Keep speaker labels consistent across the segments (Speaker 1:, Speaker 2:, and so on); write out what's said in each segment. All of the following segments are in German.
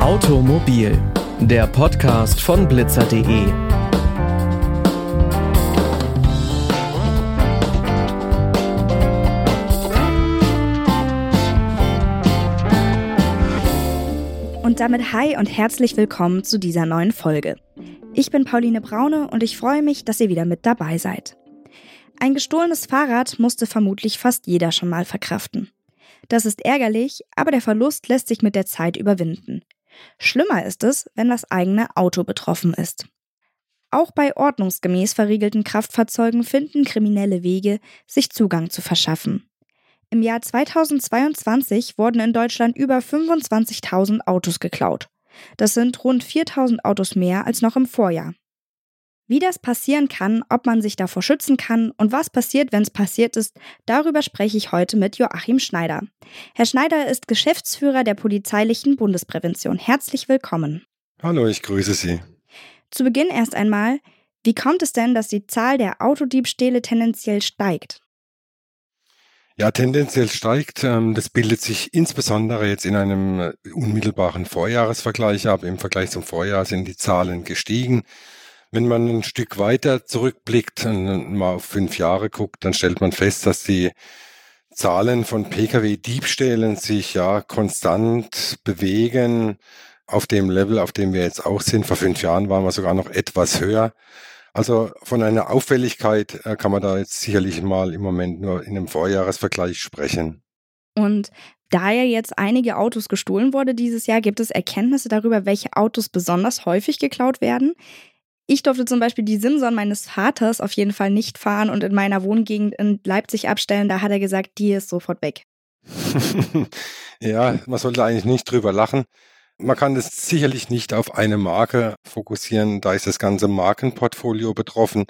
Speaker 1: Automobil, der Podcast von blitzer.de.
Speaker 2: Und damit hi und herzlich willkommen zu dieser neuen Folge. Ich bin Pauline Braune und ich freue mich, dass ihr wieder mit dabei seid. Ein gestohlenes Fahrrad musste vermutlich fast jeder schon mal verkraften. Das ist ärgerlich, aber der Verlust lässt sich mit der Zeit überwinden. Schlimmer ist es, wenn das eigene Auto betroffen ist. Auch bei ordnungsgemäß verriegelten Kraftfahrzeugen finden kriminelle Wege, sich Zugang zu verschaffen. Im Jahr 2022 wurden in Deutschland über 25.000 Autos geklaut. Das sind rund 4.000 Autos mehr als noch im Vorjahr. Wie das passieren kann, ob man sich davor schützen kann und was passiert, wenn es passiert ist, darüber spreche ich heute mit Joachim Schneider. Herr Schneider ist Geschäftsführer der polizeilichen Bundesprävention. Herzlich willkommen.
Speaker 3: Hallo, ich grüße Sie.
Speaker 2: Zu Beginn erst einmal, wie kommt es denn, dass die Zahl der Autodiebstähle tendenziell steigt?
Speaker 3: Ja, tendenziell steigt. Ähm, das bildet sich insbesondere jetzt in einem äh, unmittelbaren Vorjahresvergleich ab. Im Vergleich zum Vorjahr sind die Zahlen gestiegen. Wenn man ein Stück weiter zurückblickt und mal auf fünf Jahre guckt, dann stellt man fest, dass die Zahlen von Pkw-Diebstählen sich ja konstant bewegen auf dem Level, auf dem wir jetzt auch sind. Vor fünf Jahren waren wir sogar noch etwas höher. Also von einer Auffälligkeit äh, kann man da jetzt sicherlich mal im Moment nur in einem Vorjahresvergleich sprechen.
Speaker 2: Und da ja jetzt einige Autos gestohlen wurde dieses Jahr, gibt es Erkenntnisse darüber, welche Autos besonders häufig geklaut werden. Ich durfte zum Beispiel die Simson meines Vaters auf jeden Fall nicht fahren und in meiner Wohngegend in Leipzig abstellen. Da hat er gesagt, die ist sofort weg.
Speaker 3: ja, man sollte eigentlich nicht drüber lachen. Man kann das sicherlich nicht auf eine Marke fokussieren, da ist das ganze Markenportfolio betroffen.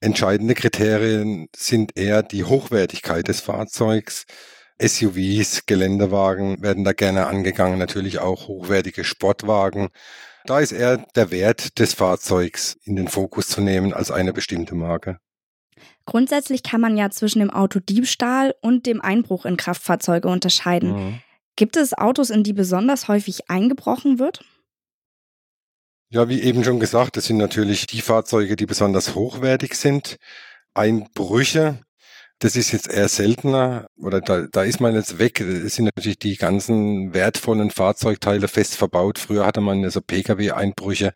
Speaker 3: Entscheidende Kriterien sind eher die Hochwertigkeit des Fahrzeugs. SUVs, Geländewagen werden da gerne angegangen, natürlich auch hochwertige Sportwagen. Da ist eher der Wert des Fahrzeugs in den Fokus zu nehmen als eine bestimmte Marke.
Speaker 2: Grundsätzlich kann man ja zwischen dem Autodiebstahl und dem Einbruch in Kraftfahrzeuge unterscheiden. Mhm. Gibt es Autos, in die besonders häufig eingebrochen wird?
Speaker 3: Ja, wie eben schon gesagt, das sind natürlich die Fahrzeuge, die besonders hochwertig sind. Einbrüche das ist jetzt eher seltener oder da, da ist man jetzt weg. Es sind natürlich die ganzen wertvollen Fahrzeugteile fest verbaut. Früher hatte man so Pkw-Einbrüche.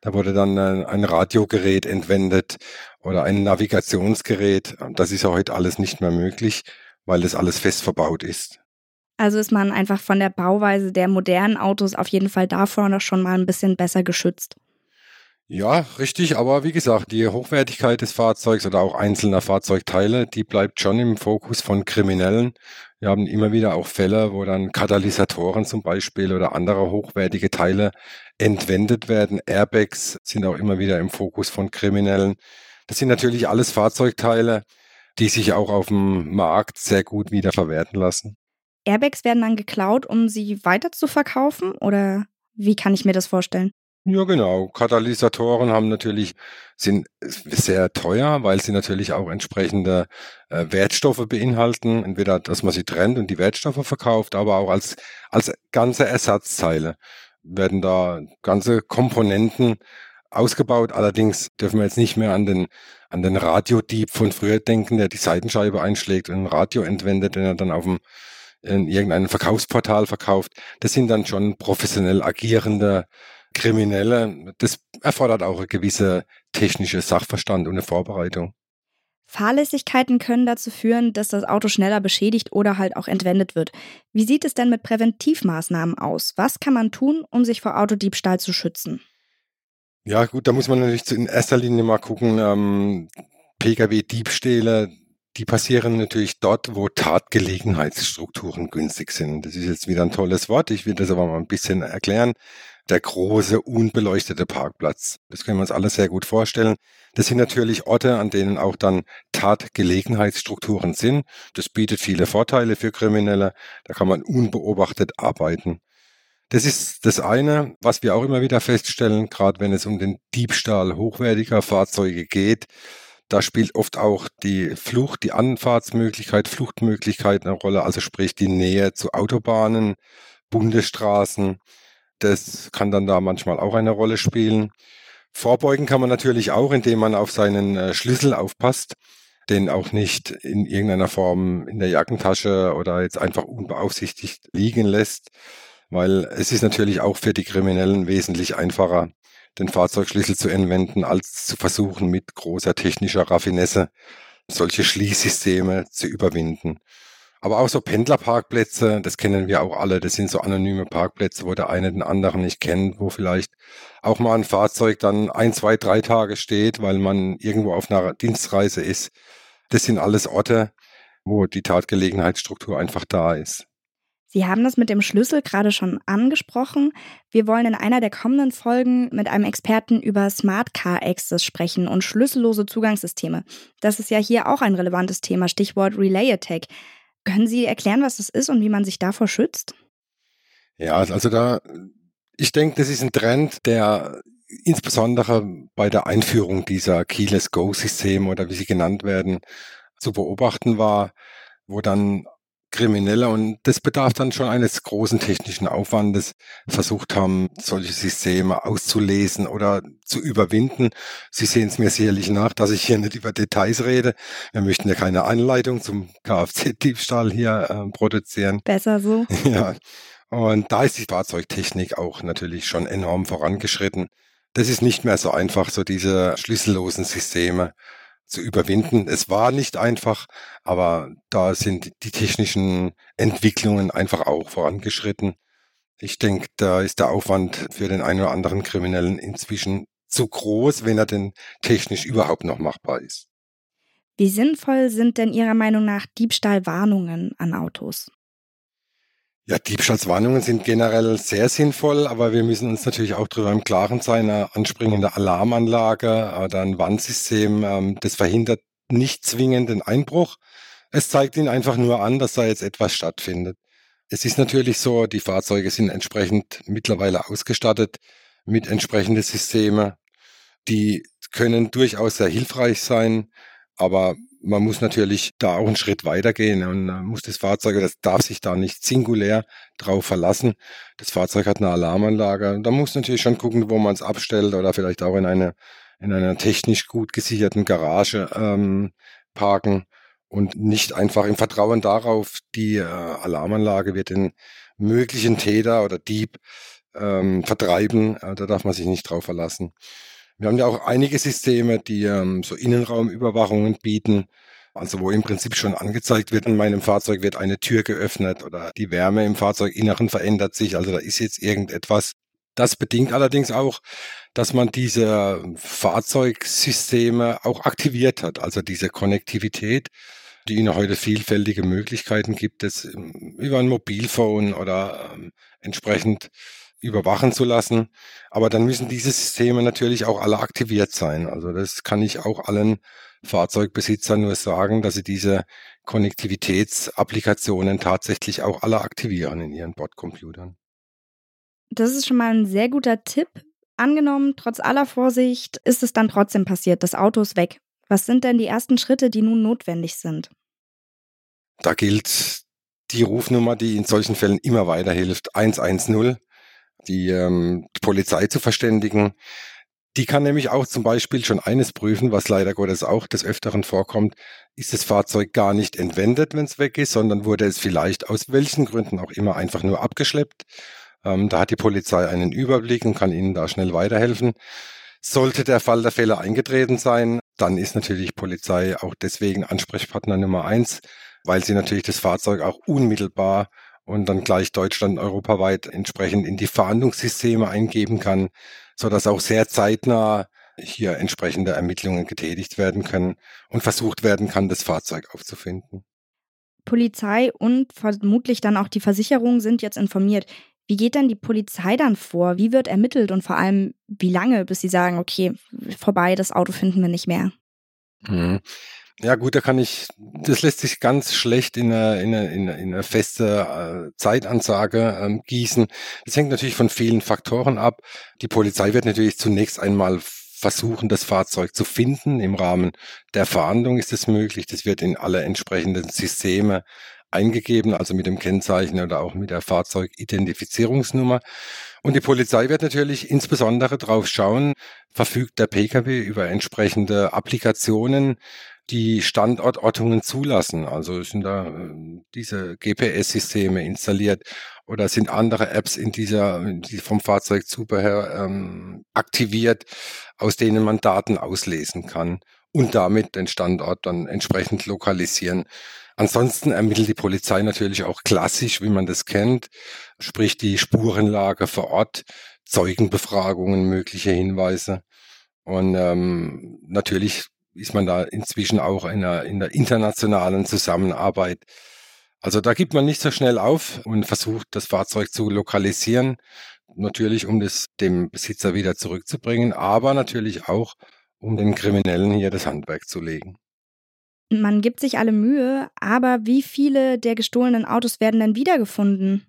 Speaker 3: Da wurde dann ein Radiogerät entwendet oder ein Navigationsgerät. Das ist ja heute alles nicht mehr möglich, weil das alles fest verbaut ist.
Speaker 2: Also ist man einfach von der Bauweise der modernen Autos auf jeden Fall davor noch schon mal ein bisschen besser geschützt.
Speaker 3: Ja, richtig, aber wie gesagt, die Hochwertigkeit des Fahrzeugs oder auch einzelner Fahrzeugteile, die bleibt schon im Fokus von Kriminellen. Wir haben immer wieder auch Fälle, wo dann Katalysatoren zum Beispiel oder andere hochwertige Teile entwendet werden. Airbags sind auch immer wieder im Fokus von Kriminellen. Das sind natürlich alles Fahrzeugteile, die sich auch auf dem Markt sehr gut wieder verwerten lassen.
Speaker 2: Airbags werden dann geklaut, um sie weiter zu verkaufen oder wie kann ich mir das vorstellen?
Speaker 3: Ja, genau. Katalysatoren haben natürlich, sind sehr teuer, weil sie natürlich auch entsprechende äh, Wertstoffe beinhalten. Entweder, dass man sie trennt und die Wertstoffe verkauft, aber auch als, als ganze Ersatzteile werden da ganze Komponenten ausgebaut. Allerdings dürfen wir jetzt nicht mehr an den, an den Radiodieb von früher denken, der die Seitenscheibe einschlägt und ein Radio entwendet, den er dann auf dem in irgendeinem Verkaufsportal verkauft. Das sind dann schon professionell agierende Kriminelle, das erfordert auch eine gewisse technische Sachverstand und eine Vorbereitung.
Speaker 2: Fahrlässigkeiten können dazu führen, dass das Auto schneller beschädigt oder halt auch entwendet wird. Wie sieht es denn mit Präventivmaßnahmen aus? Was kann man tun, um sich vor Autodiebstahl zu schützen?
Speaker 3: Ja, gut, da muss man natürlich in erster Linie mal gucken, ähm, Pkw-Diebstähle, die passieren natürlich dort, wo Tatgelegenheitsstrukturen günstig sind. Das ist jetzt wieder ein tolles Wort. Ich will das aber mal ein bisschen erklären der große, unbeleuchtete Parkplatz. Das können wir uns alle sehr gut vorstellen. Das sind natürlich Orte, an denen auch dann Tatgelegenheitsstrukturen sind. Das bietet viele Vorteile für Kriminelle. Da kann man unbeobachtet arbeiten. Das ist das eine, was wir auch immer wieder feststellen, gerade wenn es um den Diebstahl hochwertiger Fahrzeuge geht. Da spielt oft auch die Flucht, die Anfahrtsmöglichkeit, Fluchtmöglichkeit eine Rolle, also sprich die Nähe zu Autobahnen, Bundesstraßen. Das kann dann da manchmal auch eine Rolle spielen. Vorbeugen kann man natürlich auch, indem man auf seinen äh, Schlüssel aufpasst, den auch nicht in irgendeiner Form in der Jackentasche oder jetzt einfach unbeaufsichtigt liegen lässt, weil es ist natürlich auch für die Kriminellen wesentlich einfacher, den Fahrzeugschlüssel zu entwenden, als zu versuchen, mit großer technischer Raffinesse solche Schließsysteme zu überwinden. Aber auch so Pendlerparkplätze, das kennen wir auch alle, das sind so anonyme Parkplätze, wo der eine den anderen nicht kennt, wo vielleicht auch mal ein Fahrzeug dann ein, zwei, drei Tage steht, weil man irgendwo auf einer Dienstreise ist. Das sind alles Orte, wo die Tatgelegenheitsstruktur einfach da ist.
Speaker 2: Sie haben das mit dem Schlüssel gerade schon angesprochen. Wir wollen in einer der kommenden Folgen mit einem Experten über Smart Car Access sprechen und schlüssellose Zugangssysteme. Das ist ja hier auch ein relevantes Thema, Stichwort Relay Attack. Können Sie erklären, was das ist und wie man sich davor schützt?
Speaker 3: Ja, also da, ich denke, das ist ein Trend, der insbesondere bei der Einführung dieser Keyless Go-Systeme oder wie sie genannt werden, zu beobachten war, wo dann Kriminelle und das bedarf dann schon eines großen technischen Aufwandes, versucht haben, solche Systeme auszulesen oder zu überwinden. Sie sehen es mir sicherlich nach, dass ich hier nicht über Details rede. Wir möchten ja keine Anleitung zum Kfz-Diebstahl hier äh, produzieren.
Speaker 2: Besser so.
Speaker 3: Ja. Und da ist die Fahrzeugtechnik auch natürlich schon enorm vorangeschritten. Das ist nicht mehr so einfach, so diese schlüssellosen Systeme zu überwinden. Es war nicht einfach, aber da sind die technischen Entwicklungen einfach auch vorangeschritten. Ich denke, da ist der Aufwand für den einen oder anderen Kriminellen inzwischen zu groß, wenn er denn technisch überhaupt noch machbar ist.
Speaker 2: Wie sinnvoll sind denn Ihrer Meinung nach Diebstahlwarnungen an Autos?
Speaker 3: Ja, Diebstahlswarnungen sind generell sehr sinnvoll, aber wir müssen uns natürlich auch darüber im Klaren sein, eine anspringende Alarmanlage oder ein Warnsystem, ähm, das verhindert nicht zwingend den Einbruch. Es zeigt ihn einfach nur an, dass da jetzt etwas stattfindet. Es ist natürlich so, die Fahrzeuge sind entsprechend mittlerweile ausgestattet mit entsprechenden Systemen. Die können durchaus sehr hilfreich sein, aber man muss natürlich da auch einen Schritt weitergehen und muss das Fahrzeug, das darf sich da nicht singulär drauf verlassen. Das Fahrzeug hat eine Alarmanlage. Da muss natürlich schon gucken, wo man es abstellt oder vielleicht auch in eine in einer technisch gut gesicherten Garage ähm, parken und nicht einfach im Vertrauen darauf, die äh, Alarmanlage wird den möglichen Täter oder Dieb ähm, vertreiben. Äh, da darf man sich nicht drauf verlassen. Wir haben ja auch einige Systeme, die ähm, so Innenraumüberwachungen bieten. Also wo im Prinzip schon angezeigt wird, in meinem Fahrzeug wird eine Tür geöffnet oder die Wärme im Fahrzeuginneren verändert sich. Also da ist jetzt irgendetwas. Das bedingt allerdings auch, dass man diese Fahrzeugsysteme auch aktiviert hat. Also diese Konnektivität, die Ihnen heute vielfältige Möglichkeiten gibt, es ähm, über ein Mobilphone oder ähm, entsprechend überwachen zu lassen. Aber dann müssen diese Systeme natürlich auch alle aktiviert sein. Also das kann ich auch allen Fahrzeugbesitzern nur sagen, dass sie diese Konnektivitätsapplikationen tatsächlich auch alle aktivieren in ihren Bordcomputern.
Speaker 2: Das ist schon mal ein sehr guter Tipp. Angenommen, trotz aller Vorsicht ist es dann trotzdem passiert, das Auto ist weg. Was sind denn die ersten Schritte, die nun notwendig sind?
Speaker 3: Da gilt die Rufnummer, die in solchen Fällen immer weiterhilft, 110 die ähm, Polizei zu verständigen. Die kann nämlich auch zum Beispiel schon eines prüfen, was leider Gottes auch des Öfteren vorkommt. Ist das Fahrzeug gar nicht entwendet, wenn es weg ist, sondern wurde es vielleicht aus welchen Gründen auch immer einfach nur abgeschleppt. Ähm, da hat die Polizei einen Überblick und kann Ihnen da schnell weiterhelfen. Sollte der Fall der Fälle eingetreten sein, dann ist natürlich Polizei auch deswegen Ansprechpartner Nummer eins, weil sie natürlich das Fahrzeug auch unmittelbar und dann gleich Deutschland europaweit entsprechend in die Fahndungssysteme eingeben kann, so dass auch sehr zeitnah hier entsprechende Ermittlungen getätigt werden können und versucht werden kann, das Fahrzeug aufzufinden.
Speaker 2: Polizei und vermutlich dann auch die Versicherung sind jetzt informiert. Wie geht denn die Polizei dann vor? Wie wird ermittelt und vor allem wie lange, bis sie sagen, okay, vorbei, das Auto finden wir nicht mehr?
Speaker 3: Mhm. Ja gut, da kann ich, das lässt sich ganz schlecht in eine, in eine, in eine feste äh, Zeitansage ähm, gießen. Das hängt natürlich von vielen Faktoren ab. Die Polizei wird natürlich zunächst einmal versuchen, das Fahrzeug zu finden. Im Rahmen der Verhandlung ist es möglich. Das wird in alle entsprechenden Systeme eingegeben, also mit dem Kennzeichen oder auch mit der Fahrzeugidentifizierungsnummer. Und die Polizei wird natürlich insbesondere darauf schauen, verfügt der Pkw über entsprechende Applikationen, die Standortortungen zulassen. Also sind da äh, diese GPS-Systeme installiert oder sind andere Apps in dieser die vom Fahrzeugzubehör ähm, aktiviert, aus denen man Daten auslesen kann und damit den Standort dann entsprechend lokalisieren. Ansonsten ermittelt die Polizei natürlich auch klassisch, wie man das kennt, sprich die Spurenlage vor Ort, Zeugenbefragungen, mögliche Hinweise. Und ähm, natürlich ist man da inzwischen auch in der, in der internationalen Zusammenarbeit. Also da gibt man nicht so schnell auf und versucht, das Fahrzeug zu lokalisieren. Natürlich, um das dem Besitzer wieder zurückzubringen, aber natürlich auch, um den Kriminellen hier das Handwerk zu legen.
Speaker 2: Man gibt sich alle Mühe, aber wie viele der gestohlenen Autos werden denn wiedergefunden?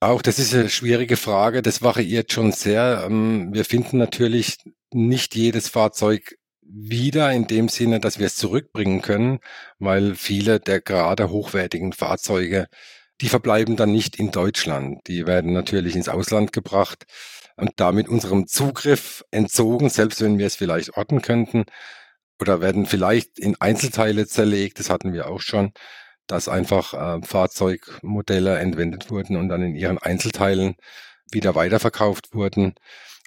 Speaker 3: Auch das ist eine schwierige Frage. Das variiert schon sehr. Ähm, wir finden natürlich nicht jedes Fahrzeug wieder in dem Sinne, dass wir es zurückbringen können, weil viele der gerade hochwertigen Fahrzeuge, die verbleiben dann nicht in Deutschland. Die werden natürlich ins Ausland gebracht und damit unserem Zugriff entzogen, selbst wenn wir es vielleicht orten könnten oder werden vielleicht in Einzelteile zerlegt. Das hatten wir auch schon, dass einfach äh, Fahrzeugmodelle entwendet wurden und dann in ihren Einzelteilen wieder weiterverkauft wurden.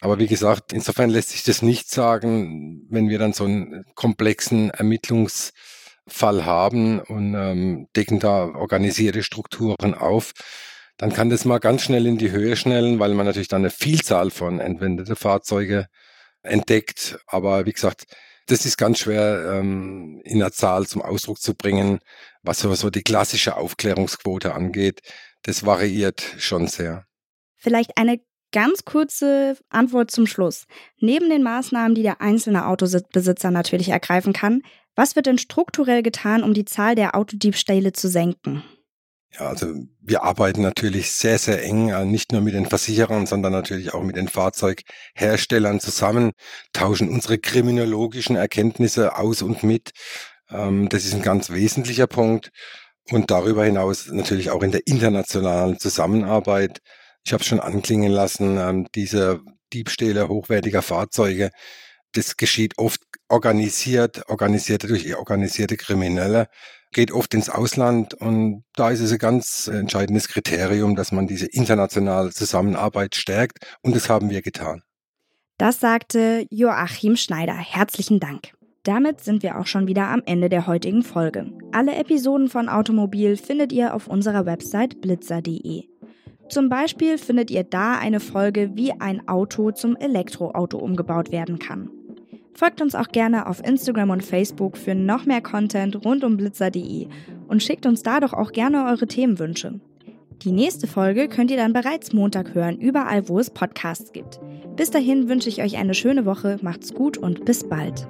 Speaker 3: Aber wie gesagt, insofern lässt sich das nicht sagen, wenn wir dann so einen komplexen Ermittlungsfall haben und ähm, decken da organisierte Strukturen auf, dann kann das mal ganz schnell in die Höhe schnellen, weil man natürlich dann eine Vielzahl von entwendete Fahrzeuge entdeckt. Aber wie gesagt, das ist ganz schwer ähm, in der Zahl zum Ausdruck zu bringen, was so die klassische Aufklärungsquote angeht. Das variiert schon sehr.
Speaker 2: Vielleicht eine Ganz kurze Antwort zum Schluss. Neben den Maßnahmen, die der einzelne Autobesitzer natürlich ergreifen kann, was wird denn strukturell getan, um die Zahl der Autodiebstähle zu senken?
Speaker 3: Ja, also wir arbeiten natürlich sehr, sehr eng, äh, nicht nur mit den Versicherern, sondern natürlich auch mit den Fahrzeugherstellern zusammen, tauschen unsere kriminologischen Erkenntnisse aus und mit. Ähm, das ist ein ganz wesentlicher Punkt. Und darüber hinaus natürlich auch in der internationalen Zusammenarbeit ich habe schon anklingen lassen, ähm, diese Diebstähle hochwertiger Fahrzeuge, das geschieht oft organisiert, organisierte durch organisierte Kriminelle, geht oft ins Ausland und da ist es ein ganz entscheidendes Kriterium, dass man diese internationale Zusammenarbeit stärkt und das haben wir getan.
Speaker 2: Das sagte Joachim Schneider. Herzlichen Dank. Damit sind wir auch schon wieder am Ende der heutigen Folge. Alle Episoden von Automobil findet ihr auf unserer Website blitzer.de. Zum Beispiel findet ihr da eine Folge, wie ein Auto zum Elektroauto umgebaut werden kann. Folgt uns auch gerne auf Instagram und Facebook für noch mehr Content rund um blitzer.de und schickt uns da doch auch gerne eure Themenwünsche. Die nächste Folge könnt ihr dann bereits Montag hören, überall wo es Podcasts gibt. Bis dahin wünsche ich euch eine schöne Woche, macht's gut und bis bald.